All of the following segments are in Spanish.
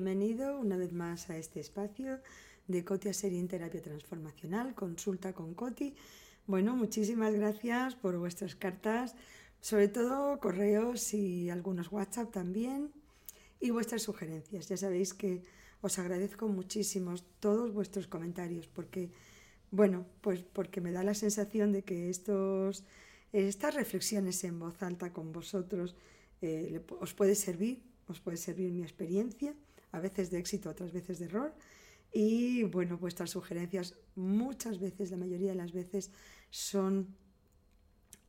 Bienvenido una vez más a este espacio de Coti en Terapia Transformacional, consulta con Coti. Bueno, muchísimas gracias por vuestras cartas, sobre todo correos y algunos WhatsApp también, y vuestras sugerencias. Ya sabéis que os agradezco muchísimo todos vuestros comentarios porque, bueno, pues porque me da la sensación de que estos, estas reflexiones en voz alta con vosotros eh, os puede servir, os puede servir mi experiencia, a veces de éxito, otras veces de error. Y bueno, vuestras sugerencias muchas veces, la mayoría de las veces, son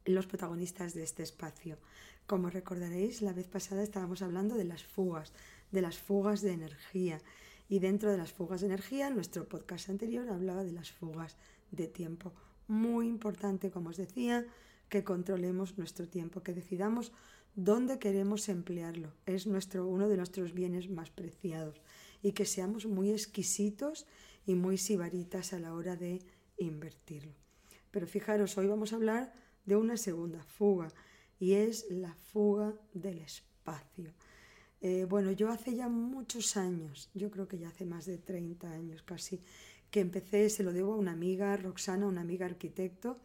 los protagonistas de este espacio. Como recordaréis, la vez pasada estábamos hablando de las fugas, de las fugas de energía. Y dentro de las fugas de energía, nuestro podcast anterior hablaba de las fugas de tiempo. Muy importante, como os decía, que controlemos nuestro tiempo, que decidamos dónde queremos emplearlo. Es nuestro, uno de nuestros bienes más preciados. Y que seamos muy exquisitos y muy sibaritas a la hora de invertirlo. Pero fijaros, hoy vamos a hablar de una segunda fuga y es la fuga del espacio. Eh, bueno, yo hace ya muchos años, yo creo que ya hace más de 30 años casi, que empecé, se lo debo a una amiga, Roxana, una amiga arquitecto,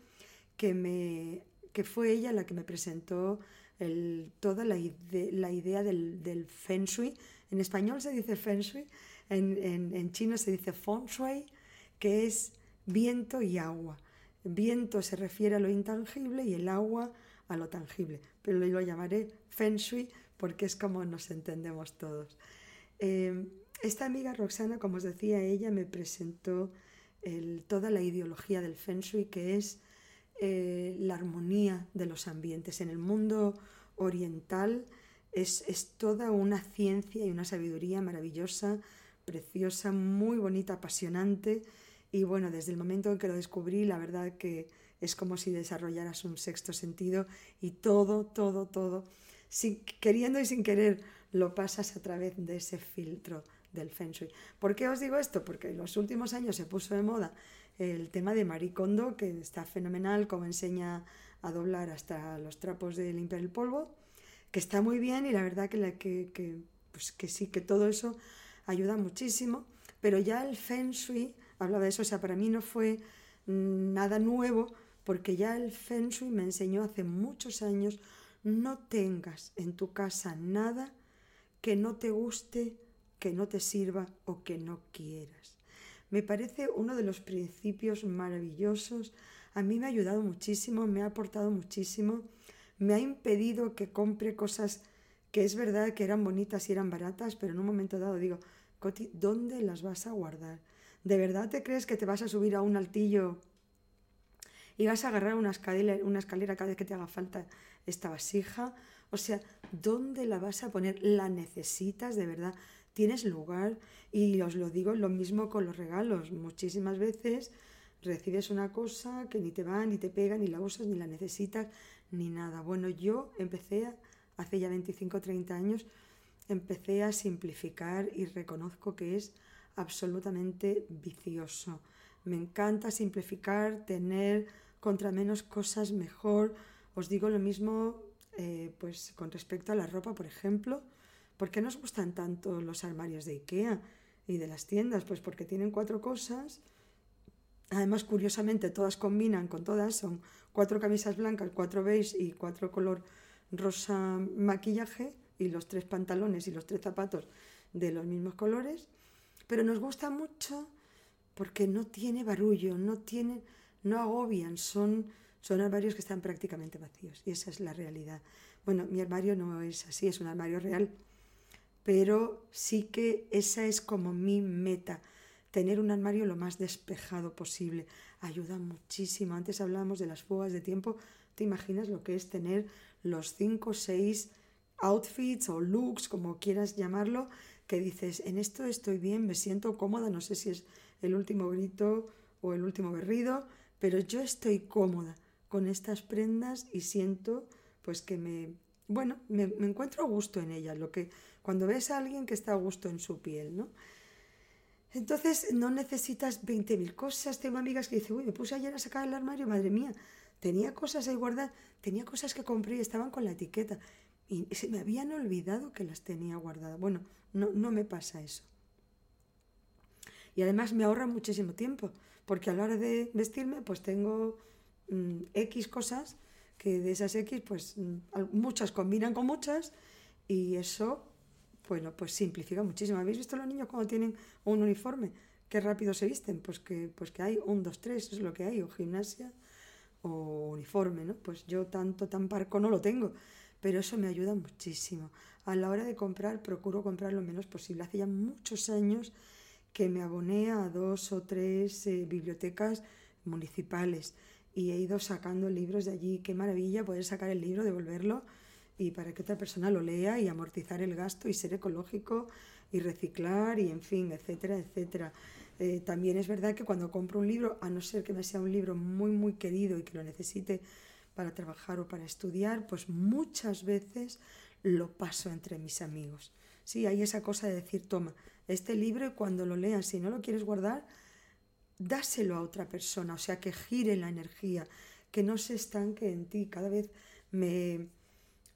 que, me, que fue ella la que me presentó toda la, la idea del, del, feng shui. En español se dice feng shui, en, en, chino se dice feng shui, que es viento y agua. Viento se refiere a lo intangible y el agua a lo tangible, pero lo llamaré feng shui porque es como nos entendemos todos. Eh, esta amiga Roxana, como os decía, ella me presentó toda la ideología del feng shui, que es eh, la armonía de los ambientes. En el mundo oriental es, es toda una ciencia y una sabiduría maravillosa, preciosa, muy bonita, apasionante. Y bueno, desde el momento en que lo descubrí, la verdad que es como si desarrollaras un sexto sentido y todo, todo, todo, sin, queriendo y sin querer, lo pasas a través de ese filtro del Feng Shui. ¿Por qué os digo esto? Porque en los últimos años se puso de moda el tema de Maricondo, que está fenomenal, como enseña a doblar hasta los trapos de limpiar el polvo, que está muy bien y la verdad que, que, que, pues que sí, que todo eso ayuda muchísimo, pero ya el Feng Shui hablaba de eso, o sea, para mí no fue nada nuevo, porque ya el Feng Shui me enseñó hace muchos años, no tengas en tu casa nada que no te guste, que no te sirva o que no quieras. Me parece uno de los principios maravillosos. A mí me ha ayudado muchísimo, me ha aportado muchísimo, me ha impedido que compre cosas que es verdad que eran bonitas y eran baratas, pero en un momento dado digo, Coti, ¿dónde las vas a guardar? ¿De verdad te crees que te vas a subir a un altillo y vas a agarrar una escalera, una escalera cada vez que te haga falta esta vasija. O sea, ¿dónde la vas a poner? ¿La necesitas de verdad? ¿Tienes lugar? Y os lo digo lo mismo con los regalos. Muchísimas veces recibes una cosa que ni te va, ni te pega, ni la usas, ni la necesitas, ni nada. Bueno, yo empecé hace ya 25 o 30 años, empecé a simplificar y reconozco que es absolutamente vicioso. Me encanta simplificar, tener contra menos cosas mejor. Os digo lo mismo eh, pues con respecto a la ropa, por ejemplo. ¿Por qué nos gustan tanto los armarios de Ikea y de las tiendas? Pues porque tienen cuatro cosas. Además, curiosamente, todas combinan con todas. Son cuatro camisas blancas, cuatro beige y cuatro color rosa maquillaje y los tres pantalones y los tres zapatos de los mismos colores. Pero nos gusta mucho porque no tiene barullo, no tiene no agobian, son, son armarios que están prácticamente vacíos y esa es la realidad. Bueno, mi armario no es así, es un armario real, pero sí que esa es como mi meta, tener un armario lo más despejado posible. Ayuda muchísimo. Antes hablábamos de las fugas de tiempo. ¿Te imaginas lo que es tener los cinco o seis outfits o looks, como quieras llamarlo, que dices, en esto estoy bien, me siento cómoda, no sé si es el último grito o el último berrido, pero yo estoy cómoda con estas prendas y siento pues que me, bueno, me, encuentro a gusto en ellas, lo que cuando ves a alguien que está a gusto en su piel, ¿no? Entonces no necesitas 20.000 cosas. Tengo amigas que dicen, uy, me puse ayer a sacar el armario, madre mía, tenía cosas ahí guardadas, tenía cosas que compré y estaban con la etiqueta. y se me habían olvidado que las tenía guardadas. Bueno, no, me pasa eso. Y además me ahorra muchísimo tiempo, porque a la hora de vestirme, pues tengo mm, X cosas que de esas X, pues mm, muchas combinan con muchas y eso, bueno, pues simplifica muchísimo. ¿Habéis visto los niños cuando tienen un uniforme? Qué rápido se visten, pues que, pues que hay un, dos, tres, es lo que hay, o gimnasia o uniforme, ¿no? Pues yo tanto, tan parco no lo tengo, pero eso me ayuda muchísimo. A la hora de comprar, procuro comprar lo menos posible. Hace ya muchos años que me aboné a dos o tres eh, bibliotecas municipales y he ido sacando libros de allí. Qué maravilla poder sacar el libro, devolverlo y para que otra persona lo lea y amortizar el gasto y ser ecológico y reciclar y en fin, etcétera, etcétera. Eh, también es verdad que cuando compro un libro, a no ser que me sea un libro muy, muy querido y que lo necesite para trabajar o para estudiar, pues muchas veces lo paso entre mis amigos. Sí, hay esa cosa de decir, toma, este libro cuando lo leas, si no lo quieres guardar, dáselo a otra persona, o sea, que gire la energía, que no se estanque en ti. Cada vez me,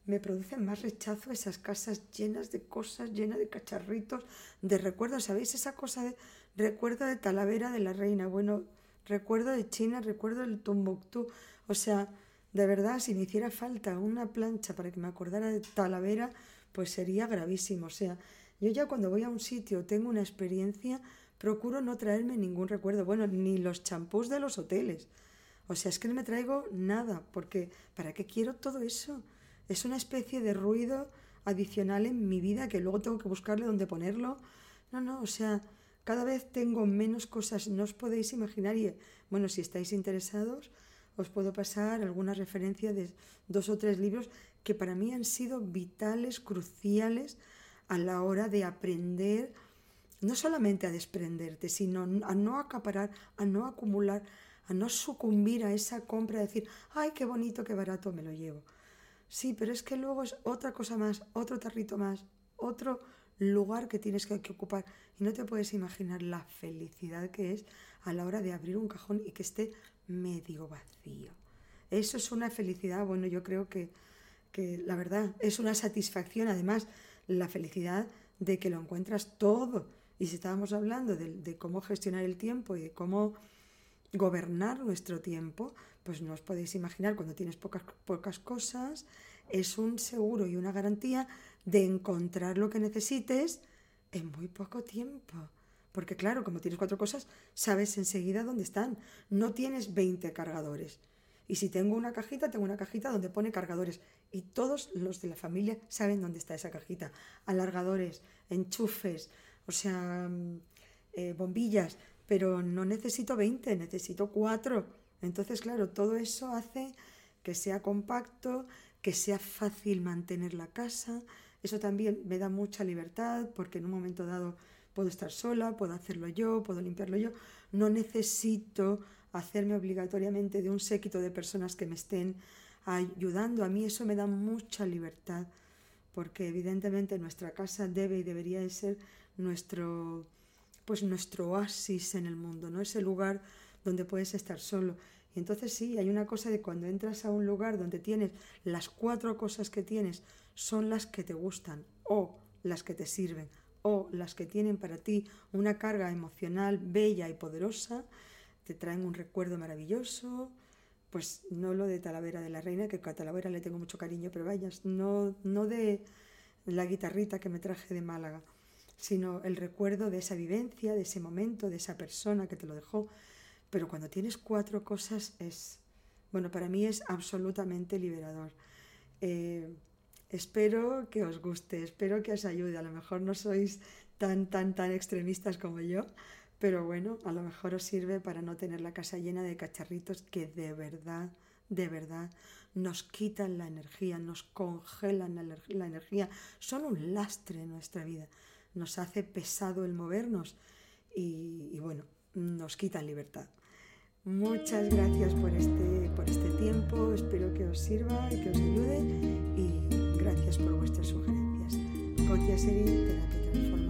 me producen más rechazo esas casas llenas de cosas, llenas de cacharritos, de recuerdos. ¿Sabéis esa cosa de recuerdo de Talavera de la Reina? Bueno, recuerdo de China, recuerdo del Tombuctú. O sea, de verdad, si me hiciera falta una plancha para que me acordara de Talavera, pues sería gravísimo. O sea, yo ya cuando voy a un sitio tengo una experiencia, procuro no traerme ningún recuerdo, bueno, ni los champús de los hoteles. O sea, es que no me traigo nada, porque ¿para qué quiero todo eso? Es una especie de ruido adicional en mi vida que luego tengo que buscarle dónde ponerlo. No, no, o sea, cada vez tengo menos cosas, no os podéis imaginar. Y bueno, si estáis interesados, os puedo pasar alguna referencia de dos o tres libros que para mí han sido vitales, cruciales a la hora de aprender no solamente a desprenderte, sino a no acaparar, a no acumular, a no sucumbir a esa compra, de decir, ay, qué bonito, qué barato me lo llevo. Sí, pero es que luego es otra cosa más, otro tarrito más, otro lugar que tienes que, ocupar. Y no te puedes imaginar la felicidad que es a la hora de abrir un cajón y que esté medio vacío. Eso es una felicidad, bueno, yo creo que, que la verdad es una satisfacción, además, la felicidad de que lo encuentras todo y si estábamos hablando de, cómo gestionar el tiempo y de cómo gobernar nuestro tiempo, pues no os podéis imaginar, cuando tienes pocas, pocas cosas, es un seguro y una garantía de encontrar lo que necesites en muy poco tiempo. Porque claro, como tienes cuatro cosas, sabes enseguida dónde están. No tienes 20 cargadores. Y si tengo una cajita, tengo una cajita donde pone cargadores. Y todos los de la familia saben dónde está esa cajita. Alargadores, enchufes, o sea, mm, eh, bombillas, pero no necesito 20, necesito 4. Entonces, claro, todo eso hace que sea compacto, que sea fácil mantener la casa. Eso también me da mucha libertad porque en un momento dado puedo estar sola, puedo hacerlo yo, puedo limpiarlo yo. No necesito hacerme obligatoriamente de un séquito de personas que me estén ayudando. A mí eso me da mucha libertad porque evidentemente nuestra casa debe y debería de ser nuestro, pues nuestro oasis en el mundo, ¿no? Ese lugar donde puedes estar solo. Y entonces sí, hay una cosa de cuando entras a un lugar donde tienes las cuatro cosas que tienes son las que te gustan o las que te sirven o las que tienen para ti una carga emocional bella y poderosa, te traen un recuerdo maravilloso, pues no lo de Talavera de la Reina, que a Talavera le tengo mucho cariño, pero vayas, no, no de la guitarrita que me traje de Málaga, sino el recuerdo de esa vivencia, de ese momento, de esa persona que te lo dejó. Pero cuando tienes cuatro cosas es, bueno, para mí es absolutamente liberador. Eh, espero que os guste, espero que os ayude. A lo mejor no sois tan, tan, tan extremistas como yo, pero bueno, a lo mejor os sirve para no tener la casa llena de cacharritos que de verdad, de verdad nos quitan la energía, nos congelan la energía, son un lastre en nuestra vida nos hace pesado el movernos y, bueno, nos quitan libertad. Muchas gracias por este, por este tiempo, espero que os sirva y que os ayude. Y gracias por vuestras sugerencias. Terapia